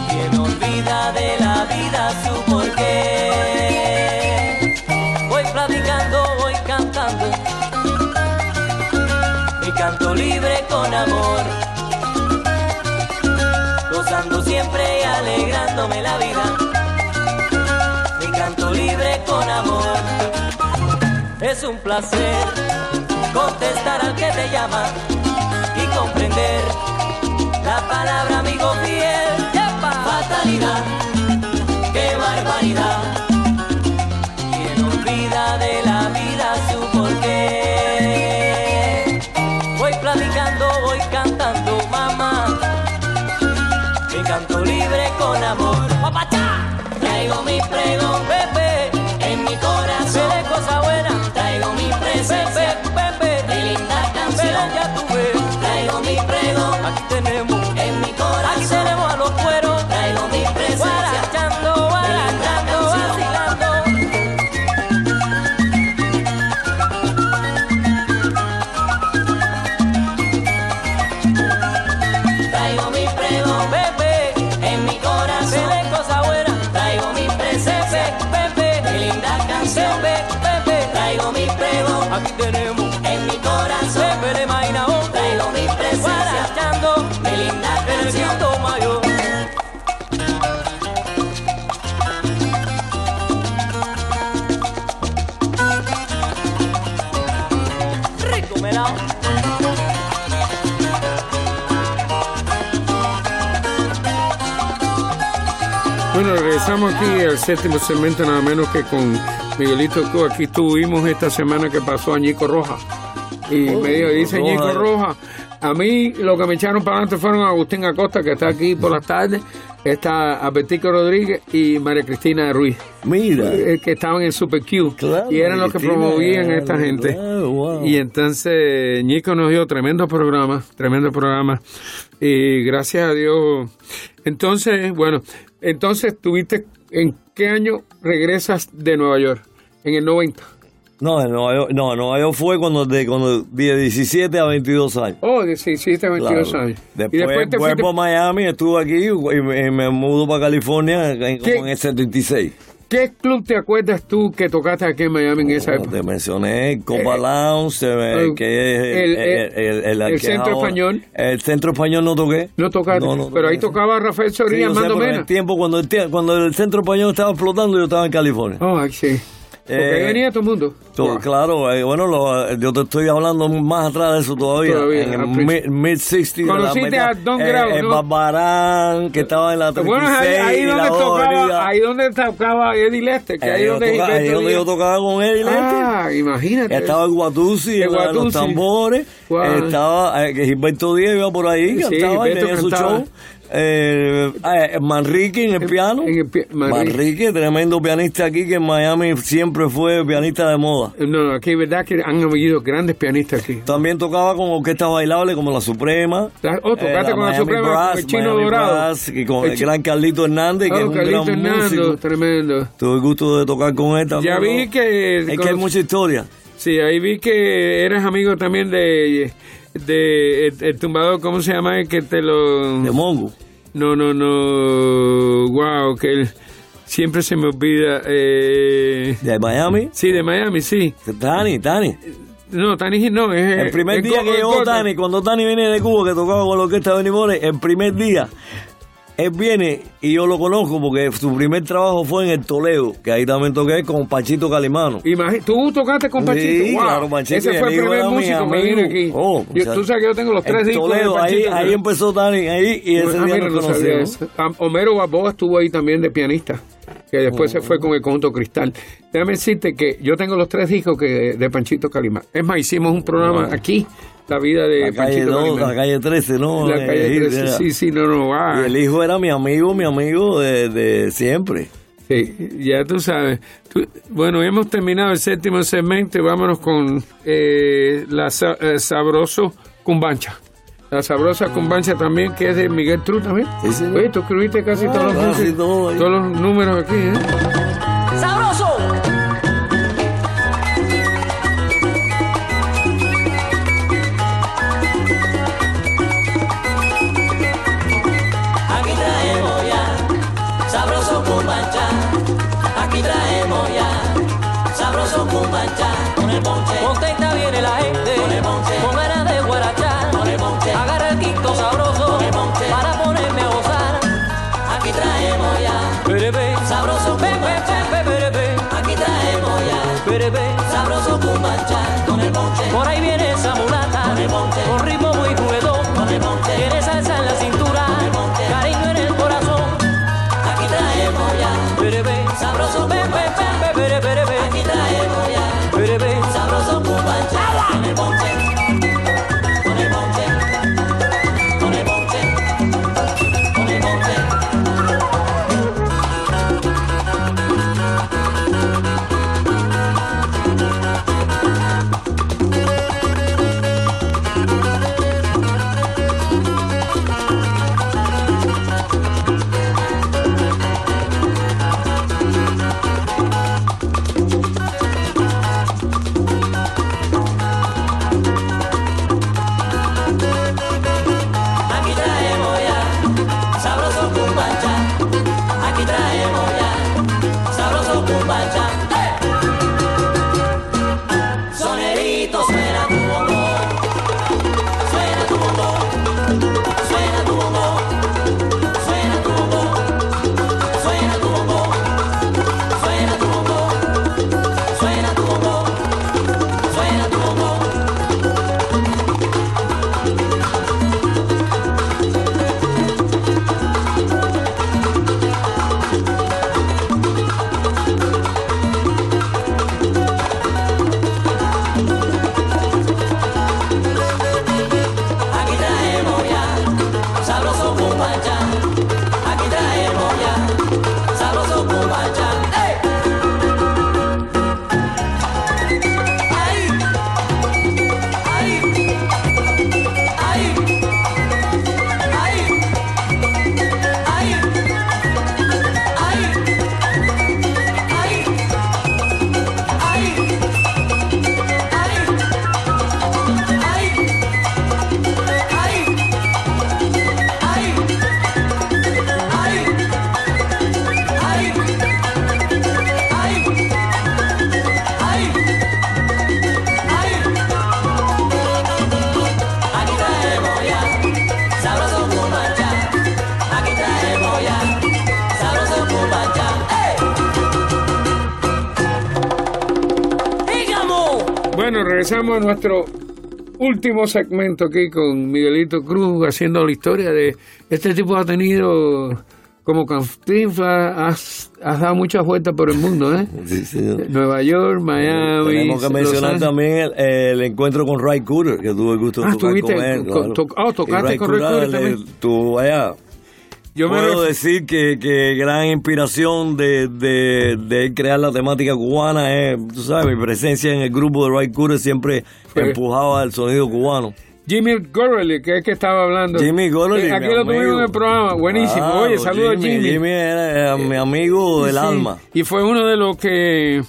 Quien olvida de la vida su porqué. Amor. Gozando siempre y alegrándome la vida. Mi canto libre con amor. Es un placer contestar al que te llama y comprender la palabra amigo fiel. ¡Yepa! Fatalidad, qué barbaridad. Mi regresamos aquí al séptimo segmento, nada menos que con Miguelito. Aquí tuvimos esta semana que pasó a Ñico Roja. Y Oh, me dijo, dice Roja. Ñico Roja. A mí lo que me echaron para adelante fueron Agustín Acosta, que está aquí por las tardes, está Albertico Rodríguez y María Cristina Ruiz, Mira. eh, que estaban en Super Q. Claro, y eran los que promovían a esta gente. claro, wow. Y entonces Ñico nos dio tremendo programa, tremendo programa. Y gracias a Dios. Entonces, bueno, entonces tuviste, ¿en qué año regresas de Nueva York? En el 90. No, en Nueva York, no, en Nueva York fue cuando de, cuando de 17 a 22 años. Oh, de 17 a 22 Claro. años. Después, y después te fue fuiste... por Miami, estuve aquí y me, me mudo para California en, ¿Qué? en el 76. ¿Qué club te acuerdas tú que tocaste aquí en Miami en esa Como época? te mencioné, Copa Lounge, eh, eh, que es el- el, el, Centro ahora- Español. El centro español no toqué. No tocaste, No, no pero ahí tocaba Rafael Sí, Soría, yo sé, Armando pero en Mena. el tiempo cuando el, cuando el centro español estaba explotando, yo estaba en California. Oh, sí. Porque Eh, venía todo el mundo. Claro, eh, bueno, lo- yo te estoy hablando más atrás de eso todavía. Todavía, en el principio. mid- mid-60s. Conociste a Don Grau, El ¿no? Barbarán, que estaba en la 36 Bueno, ahí, ahí donde tocaba, ahí donde tocaba Eddie Lester, que ahí, Ahí donde tocaba- ahí donde yo tocaba con él y Lester. Ah, imagínate. Estaba el Guatusi, El en la- los tambores. Wow. Estaba eh, que Gilberto Díaz iba por ahí, Sí, cantaba y tenía su cantaba. show. Eh, eh, Manrique en el piano. en el pi- Manrique. Manrique, tremendo pianista aquí que en Miami siempre fue pianista de moda. No, no, aquí es verdad que han habido grandes pianistas aquí. También tocaba con orquesta bailable como la Suprema. La- oh, tocaste la con la Miami Suprema, Brass, con el Chino Miami Dorado. Brass, y con El gran Carlito Hernández, que Oh, es un Carlito gran Hernando, músico. tremendo. Tuve el gusto de tocar con él también. Ya vi que... Es con que hay mucha historia. Sí, ahí vi que eres amigo también de... de el, el tumbador, ¿cómo se llama? El que te lo... De Mongo. No, no, no. Wow, que él siempre se me olvida. Eh, De Miami. sí, de Miami, sí. Tani, Tani. No, Tani no. Es, El primer es día que llegó. Tani, cuando Tani viene de Cuba, que tocaba con la orquesta de Benny Moré, el primer día, él viene y yo lo conozco porque su primer trabajo fue en el Toledo, que ahí también toqué con Pachito Calimano. Imagi- Tú tocaste con Pachito. Sí, wow. claro, Pachito, Ese fue el primer músico que vino aquí. Oh, Yo- tú sabes que yo tengo los tres discos Toledo, de ahí, Pachito. ahí ¿no? empezó Tani, ahí, y ese Ah, día mira, nos no eso. Ah, Homero Balboa estuvo ahí también de pianista, que después se fue con el conjunto Cristal. Déjame decirte que yo tengo los tres discos que de Panchito Calimán. Es más, hicimos un programa aquí, La vida de La calle Panchito 2, Calimán. la calle 13, ¿no? La Eh, calle 13, era. sí, sí, no, no, va. El hijo era mi amigo, mi amigo de, de siempre. Sí, ya tú sabes. Tú- bueno, hemos terminado el séptimo segmento y vámonos con eh, la eh, Sabroso Cumbancha. La Sabrosa Cumbancha también, que es de Miguel Tru también. Sí, señor. Oye, tú escribiste casi todos, los, casi músicos- todo ahí. todos los números aquí, ¿eh? ¡Sabroso! Berebe. Sabroso cumbancha. Berebe. Aquí traemos ya. Berebe. Sabroso cumbancha. Con el ponche. Por ahí viene Regresamos a nuestro último segmento aquí con Miguelito Cruz haciendo la historia de este tipo ha tenido como Cantinflas, has, has dado muchas vueltas por el mundo, ¿eh? Sí, señor. Nueva York, Miami. Tenemos que mencionar también el, el encuentro con Ray Cooder, que tuve el gusto de Ah, tocar con él. claro. ah, tocaste Y con Ray Cooder le- también. Estuvo allá. Yo puedo decir que, que gran inspiración de, de, de crear la temática cubana es, tú sabes, mi presencia en el grupo de Ray Cooder siempre Sí. empujaba el sonido cubano. Jimmy Gorley, que es que estaba hablando. Jimmy Gorley, Eh, Aquí mi lo tuvimos en el programa. Buenísimo. Claro, Oye, saludos a Jimmy. Jimmy era, era mi amigo del Sí. alma. Y fue uno de los que.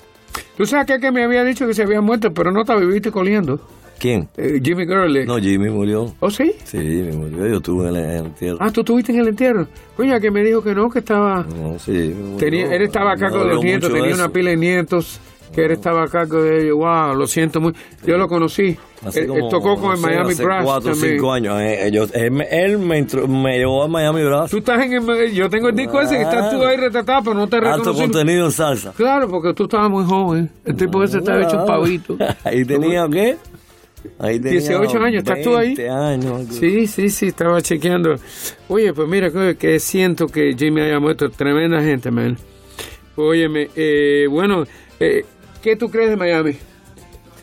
Tú sabes que, que me había dicho que se había muerto, pero no te viviste coliendo. ¿Quién? Eh, Jimmy Gurley. No, Jimmy murió. ¿Oh, sí? Sí, Jimmy murió. Yo estuve en el, en el entierro. Ah, tú estuviste en el entierro. Coño, que me dijo que no, que estaba. No, sí. Tenía, él estaba a cargo Me de los nietos, tenía eso. una pila de nietos, que él estaba a cargo de ellos. Wow, lo siento muy. Yo lo conocí. Él, él como, tocó con el no sé, Miami hace Brass cuatro o cinco años. Eh, eh, yo- él, me- él me, intro- me llevó a Miami Brass. Tú estás en el. Yo tengo el disco ese que estás tú ahí retratado, pero no te Alto reconocí. contenido en salsa. Claro, porque tú estabas muy joven. El tipo ese estaba hecho un pavito. Ahí tenía, ¿qué? Ahí tenía 18 años, ¿estás tú ahí? 20 años. Sí, sí, sí, estaba chequeando. Oye, pues mira, que, que siento que Jimmy haya muerto. Tremenda gente, man. Óyeme, eh, bueno, eh, ¿qué tú crees de Miami?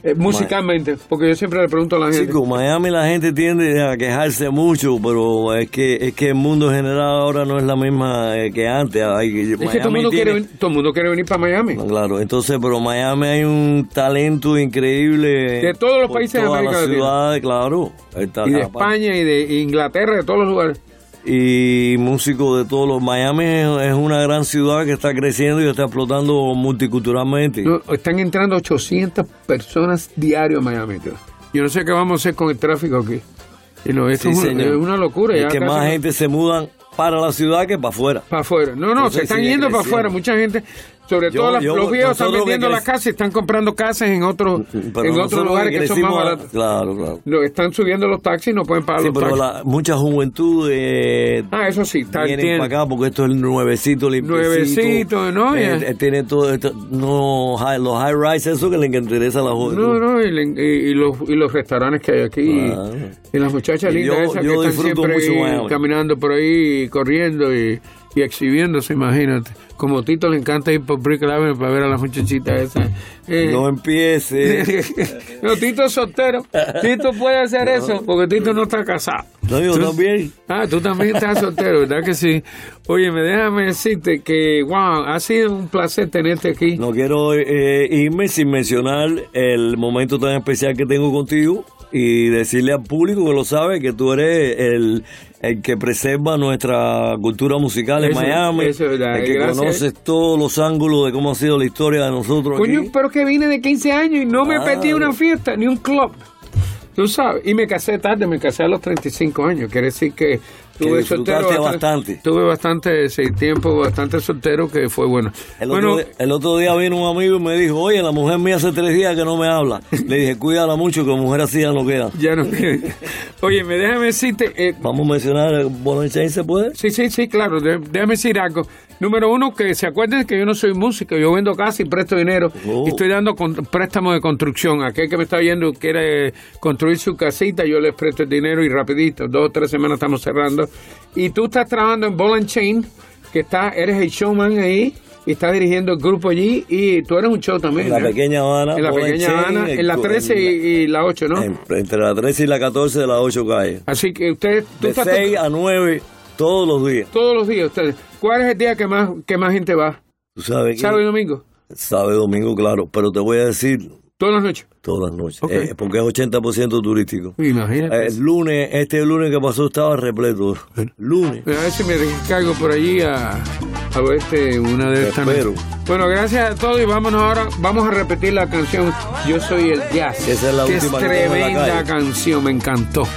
Eh, musicalmente, porque yo siempre le pregunto a la gente. Chico, Miami la gente tiende a quejarse mucho, pero es que es que el mundo general ahora no es la misma eh, que antes. Hay, es que todo el, mundo quiere, todo el mundo quiere venir para Miami. Claro, entonces, pero Miami hay un talento increíble. De todos los países de todas América las Latina. ciudades, claro. Está- Y de España y de Inglaterra, de todos los lugares. Y músicos de todos los. Miami es, una gran ciudad que está creciendo y está explotando multiculturalmente. No, están entrando 800 personas diario a Miami. tío. Yo no sé qué vamos a hacer con el tráfico aquí. Y no, esto Sí, es, una, es una locura. Es ya que más no- gente se mudan para la ciudad que para afuera. Para afuera. No, no, Entonces se están yendo para afuera. Mucha gente, sobre Yo- todo las- yo- los viejos están que vendiendo las casas y están comprando casas en otros en otros lugares que son más baratos. Claro, claro. Están subiendo los taxis y no pueden pagar Sí, los pero taxis. la, mucha juventud eh, Ah, eso sí, está vienen para acá porque esto es el nuevecito, limpiecito. Nuevecito, ¿no? Eh, eh, tiene todo esto, no, high- los high rise, eso que le interesa a la juventud. No, no, y, le- y- y los, y los restaurantes que hay aquí. y- Claro. Y, las muchachas lindas esas que están siempre ahí caminando por ahí, corriendo y, y exhibiéndose, imagínate. Como Tito le encanta ir por Brick Avenue para ver a las muchachitas esas. Eh, No empiece. no, Tito es soltero. Tito puede hacer eso porque Tito no está casado. No, yo Tú- también. Ah, tú también estás soltero, ¿verdad que sí? Oye, me déjame decirte que, wow, ha sido un placer tenerte aquí. No quiero eh, irme sin mencionar el momento tan especial que tengo contigo y decirle al público que lo sabe que tú eres el, el que preserva nuestra cultura musical en Miami, eso es verdad, el que gracias. conoces todos los ángulos de cómo ha sido la historia de nosotros Coño, aquí. pero que vine de 15 años y no me Claro. perdí una fiesta, ni un club. Tú sabes, y me casé tarde, me casé a los 35 años. Quiere decir que tuve soltero bastante. Tuve bastante sí, tiempo, bastante soltero, que fue bueno. El, bueno, otro, día- el otro día vino un amigo y me dijo, oye, la mujer mía hace tres días que no me habla. Le dije, cuídala mucho, que mujer así ya no queda. ya no. Oye, me déjame decirte, eh, Vamos a mencionar, el Bonnie Chain, ¿se puede? Sí, sí, sí, claro. déjame decir algo. Número uno, que se acuerden que yo no soy músico, yo vendo casa y presto dinero. Oh. Y estoy dando préstamos de construcción. Aquel que me está viendo quiere construir su casita, yo les presto el dinero y rapidito, dos o tres semanas estamos cerrando. Y tú estás trabajando en Ball and Chain, que está, eres el showman ahí, y estás dirigiendo el grupo allí, y tú eres un show también. En la ¿no? pequeña Habana. En la pequeña Chain, Habana, en la 13 y, y la 8, ¿no? en- entre la 13 y la 14 de las 8 calles. Así que usted, tú De estás 6 a 9 todos los días. todos los días, ustedes. ¿Cuál es el día que más, que más gente va? ¿Tú sabes qué? ¿Sábado y domingo? Sábado y domingo, claro. Pero te voy a decir Todas las noches. todas las noches. Eh, porque es 80% turístico. Imagínate. El lunes, este lunes que pasó estaba repleto. Lunes. A ver si me descargo por allí a, a ver este, una de estas. espero. Bueno, gracias a todos y vámonos ahora. Vamos a repetir la canción Yo soy el jazz. Esa es la que última es que la tremenda calle. canción, me encantó.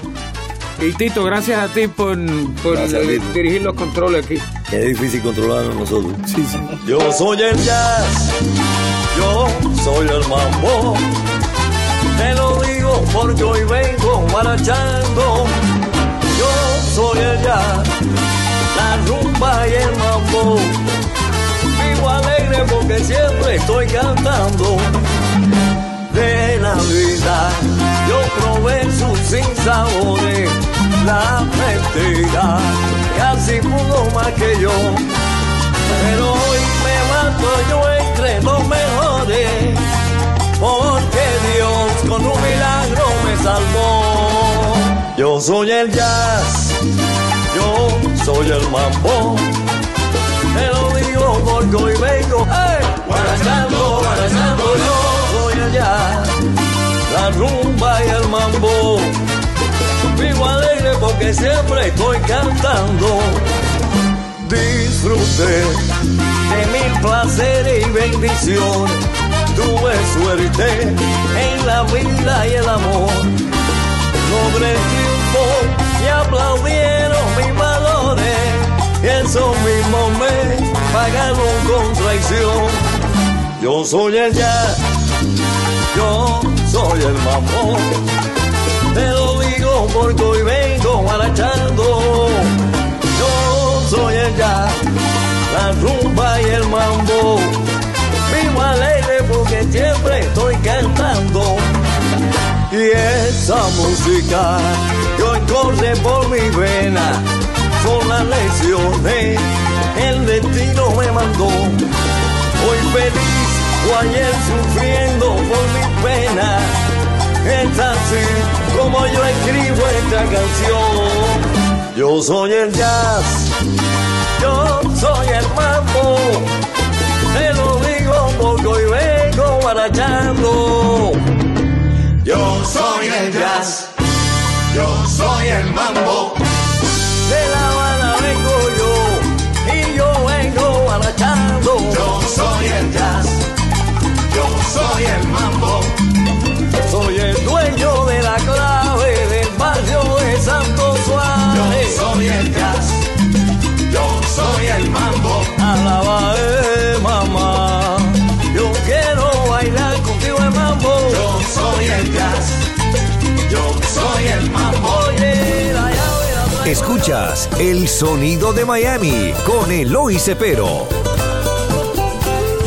Y Tito, gracias a ti por, por Gracias, Tito. dirigir los controles aquí. Es difícil controlarnos nosotros. Sí, sí. Yo soy el jazz, yo soy el mambo. Te lo digo porque hoy vengo marchando. Yo soy el jazz, la rumba y el mambo. Vivo alegre porque siempre estoy cantando. De la vida probé sus sinsabores, la mentira casi pudo más que yo. Pero hoy me mato yo entre los mejores, porque Dios con un milagro me salvó. Yo soy el jazz, yo soy el mambo. Te lo digo porque hoy vengo, ¡eh! Guarachando, yo soy el jazz, rumba y el mambo. Vivo alegre porque siempre estoy cantando. Disfruté de mil placeres y bendiciones. Tuve suerte en la vida y el amor. Logré el triunfo y aplaudieron mis valores. Y eso mismo me pagaron con traición. Yo soy el jazz, yo soy el mamón. Te lo digo porque hoy vengo marchando. Yo soy el jazz, la rumba y el mambo. Vivo alegre porque siempre estoy cantando. Y esa música que hoy corre por mi vena son las lecciones el destino me mandó. Hoy feliz o ayer sufriendo por mi pena. Es así como yo escribo esta canción. Yo soy el jazz, yo soy el mambo. Te lo digo porque hoy vengo marchando. Yo soy el jazz, yo soy el mambo. De La Habana vengo yo y yo vengo marchando. Yo soy el jazz, soy el mambo. Soy el dueño de la clave del barrio de Santo Yo Suárez. soy el jazz, yo soy el mambo. Alaba, eh, mamá. Yo quiero bailar contigo el mambo. Yo soy el jazz, yo soy el mambo. Oye, la llave la traigo. Escuchas El Sonido de Miami con Eloy Cepero.